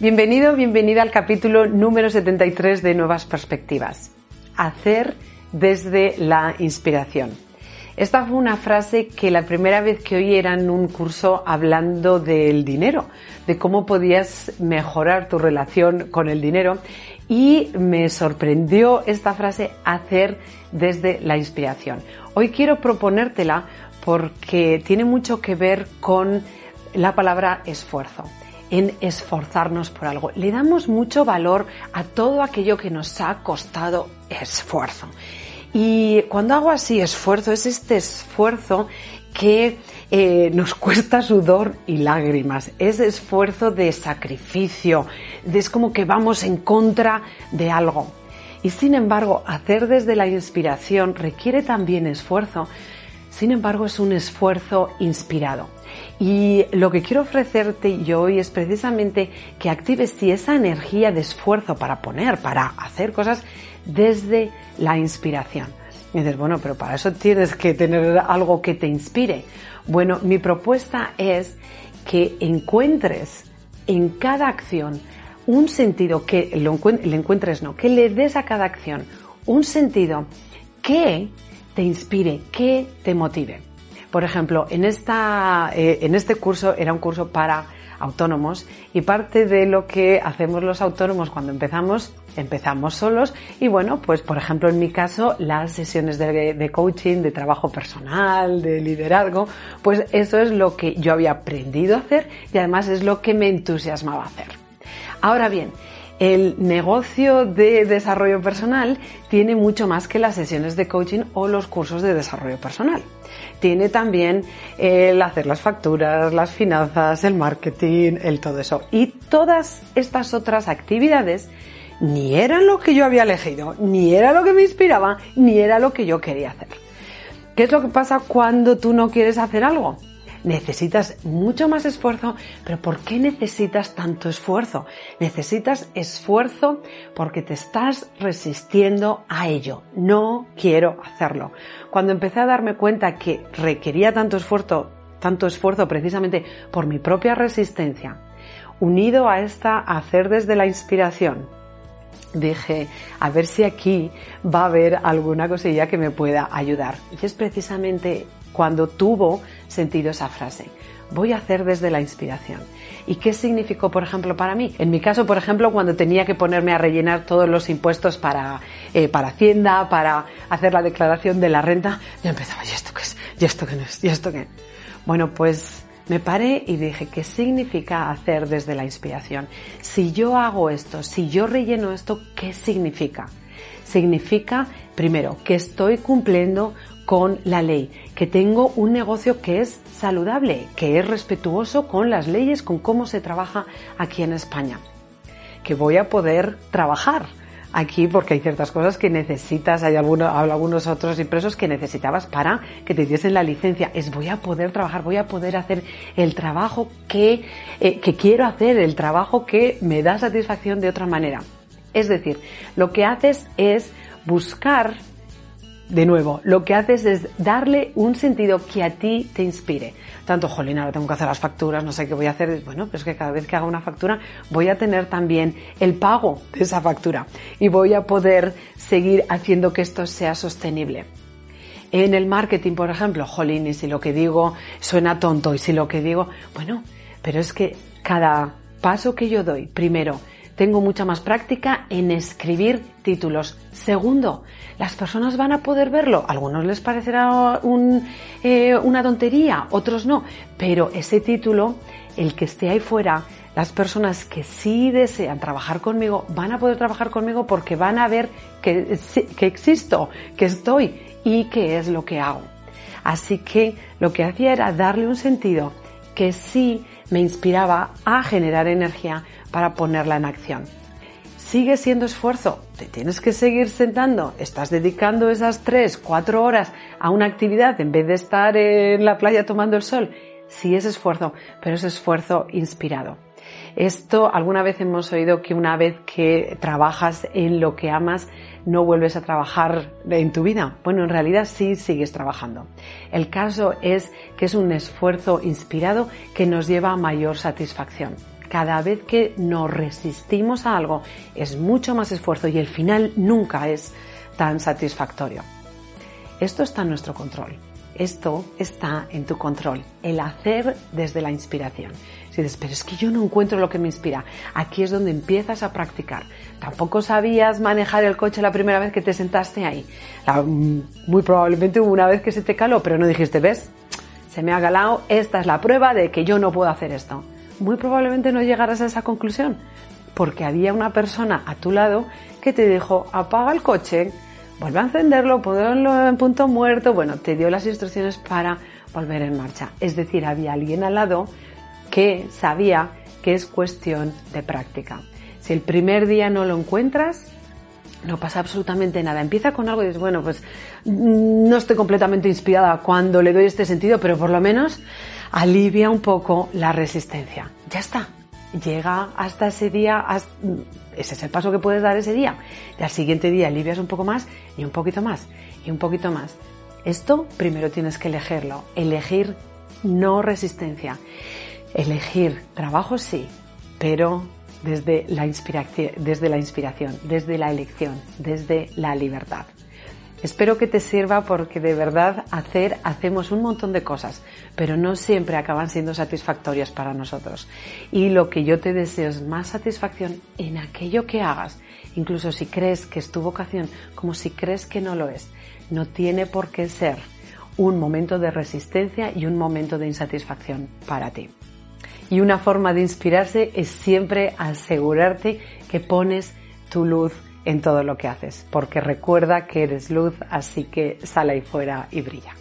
Bienvenido, bienvenida al capítulo número 73 de Nuevas Perspectivas. Hacer desde la inspiración. Esta fue una frase que la primera vez que oí era en un curso hablando del dinero, de cómo podías mejorar tu relación con el dinero y me sorprendió esta frase hacer desde la inspiración. Hoy quiero proponértela porque tiene mucho que ver con la palabra esfuerzo en esforzarnos por algo. Le damos mucho valor a todo aquello que nos ha costado esfuerzo. Y cuando hago así esfuerzo, es este esfuerzo que eh, nos cuesta sudor y lágrimas, es esfuerzo de sacrificio, es como que vamos en contra de algo. Y sin embargo, hacer desde la inspiración requiere también esfuerzo, sin embargo es un esfuerzo inspirado. Y lo que quiero ofrecerte yo hoy es precisamente que actives si esa energía de esfuerzo para poner, para hacer cosas desde la inspiración. Y dices, bueno, pero para eso tienes que tener algo que te inspire. Bueno, mi propuesta es que encuentres en cada acción un sentido, que le encuentres, no, que le des a cada acción un sentido que te inspire, que te motive. Por ejemplo, en, esta, eh, en este curso era un curso para autónomos y parte de lo que hacemos los autónomos cuando empezamos, empezamos solos y bueno, pues por ejemplo en mi caso las sesiones de, de, coaching, de trabajo personal, de liderazgo, pues eso es lo que yo había aprendido a hacer y además es lo que me entusiasmaba hacer. Ahora bien, el negocio de desarrollo personal tiene mucho más que las sesiones de coaching o los cursos de desarrollo personal. Tiene también el hacer las facturas, las finanzas, el marketing, el todo eso. Y todas estas otras actividades ni eran lo que yo había elegido, ni era lo que me inspiraba, ni era lo que yo quería hacer. ¿Qué es lo que pasa cuando tú no quieres hacer algo? Necesitas mucho más esfuerzo, pero ¿por qué necesitas tanto esfuerzo? Necesitas esfuerzo porque te estás resistiendo a ello. No quiero hacerlo. Cuando empecé a darme cuenta que requería tanto esfuerzo, tanto esfuerzo precisamente por mi propia resistencia, unido a esta hacer desde la inspiración, dije, a ver si aquí va a haber alguna cosilla que me pueda ayudar. Y es precisamente cuando tuvo sentido esa frase. Voy a hacer desde la inspiración. ¿Y qué significó, por ejemplo, para mí? En mi caso, por ejemplo, cuando tenía que ponerme a rellenar todos los impuestos para, eh, para Hacienda, para hacer la declaración de la renta, yo empezaba, ¿y esto qué es? ¿Y esto qué no es? ¿Y esto qué? Bueno, pues me paré y dije, ¿qué significa hacer desde la inspiración? Si yo hago esto, si yo relleno esto, ¿qué significa? Significa, primero, que estoy cumpliendo con la ley, que tengo un negocio que es saludable, que es respetuoso con las leyes, con cómo se trabaja aquí en España, que voy a poder trabajar aquí porque hay ciertas cosas que necesitas, hay algunos, algunos otros impresos que necesitabas para que te diesen la licencia. Es voy a poder trabajar, voy a poder hacer el trabajo que, eh, que quiero hacer, el trabajo que me da satisfacción de otra manera. Es decir, lo que haces es buscar de nuevo, lo que haces es darle un sentido que a ti te inspire. Tanto, jolín, ahora tengo que hacer las facturas, no sé qué voy a hacer. Bueno, pues que cada vez que haga una factura voy a tener también el pago de esa factura y voy a poder seguir haciendo que esto sea sostenible. En el marketing, por ejemplo, jolín, y si lo que digo suena tonto y si lo que digo, bueno, pero es que cada paso que yo doy, primero, tengo mucha más práctica en escribir títulos. Segundo, las personas van a poder verlo. A algunos les parecerá eh, una tontería, otros no. Pero ese título, el que esté ahí fuera, las personas que sí desean trabajar conmigo van a poder trabajar conmigo porque van a ver que, que existo, que estoy y qué es lo que hago. Así que lo que hacía era darle un sentido que sí me inspiraba a generar energía para ponerla en acción. Sigue siendo esfuerzo, te tienes que seguir sentando, estás dedicando esas 3, 4 horas a una actividad en vez de estar en la playa tomando el sol. Sí es esfuerzo, pero es esfuerzo inspirado. Esto alguna vez hemos oído que una vez que trabajas en lo que amas, no vuelves a trabajar en tu vida. Bueno, en realidad sí sigues trabajando. El caso es que es un esfuerzo inspirado que nos lleva a mayor satisfacción. cada vez que nos resistimos a algo es mucho más esfuerzo y el final nunca es tan satisfactorio. Esto está en nuestro control. Esto está en tu control, el hacer desde la inspiración. Si dices, pero es que yo no encuentro lo que me inspira, aquí es donde empiezas a practicar. Tampoco sabías manejar el coche la primera vez que te sentaste ahí. muy probablemente hubo una vez que se te caló, pero no dijiste, ves, se me ha galado, esta es la prueba de que yo no puedo hacer esto. Muy probablemente no llegaras a esa conclusión, porque había una persona a tu lado que te dijo, apaga el coche, vuelve a encenderlo, ponlo en punto muerto, bueno, te dio las instrucciones para volver en marcha. Es decir, había alguien al lado que sabía que es cuestión de práctica. Si el primer día no lo encuentras, no pasa absolutamente nada. Empieza con algo y dices, bueno, pues no estoy completamente inspirada cuando le doy este sentido, pero por lo menos alivia un poco la resistencia. Ya está. Llega hasta ese día, ese es el paso que puedes dar ese día. Y al siguiente día alivias un poco más y un poquito más y un poquito más. Esto primero tienes que elegirlo. Elegir no resistencia. Elegir trabajo sí, pero desde la, desde la inspiración, desde la elección, desde la libertad. Espero que te sirva porque de verdad hacer, hacemos un montón de cosas, pero no siempre acaban siendo satisfactorias para nosotros. Y lo que yo te deseo es más satisfacción en aquello que hagas, incluso si crees que es tu vocación, como si crees que no lo es. No tiene por qué ser un momento de resistencia y un momento de insatisfacción para ti. Y una forma de inspirarse es siempre asegurarte que pones tu luz en todo lo que haces, porque recuerda que eres luz, así que sale ahí fuera y brilla.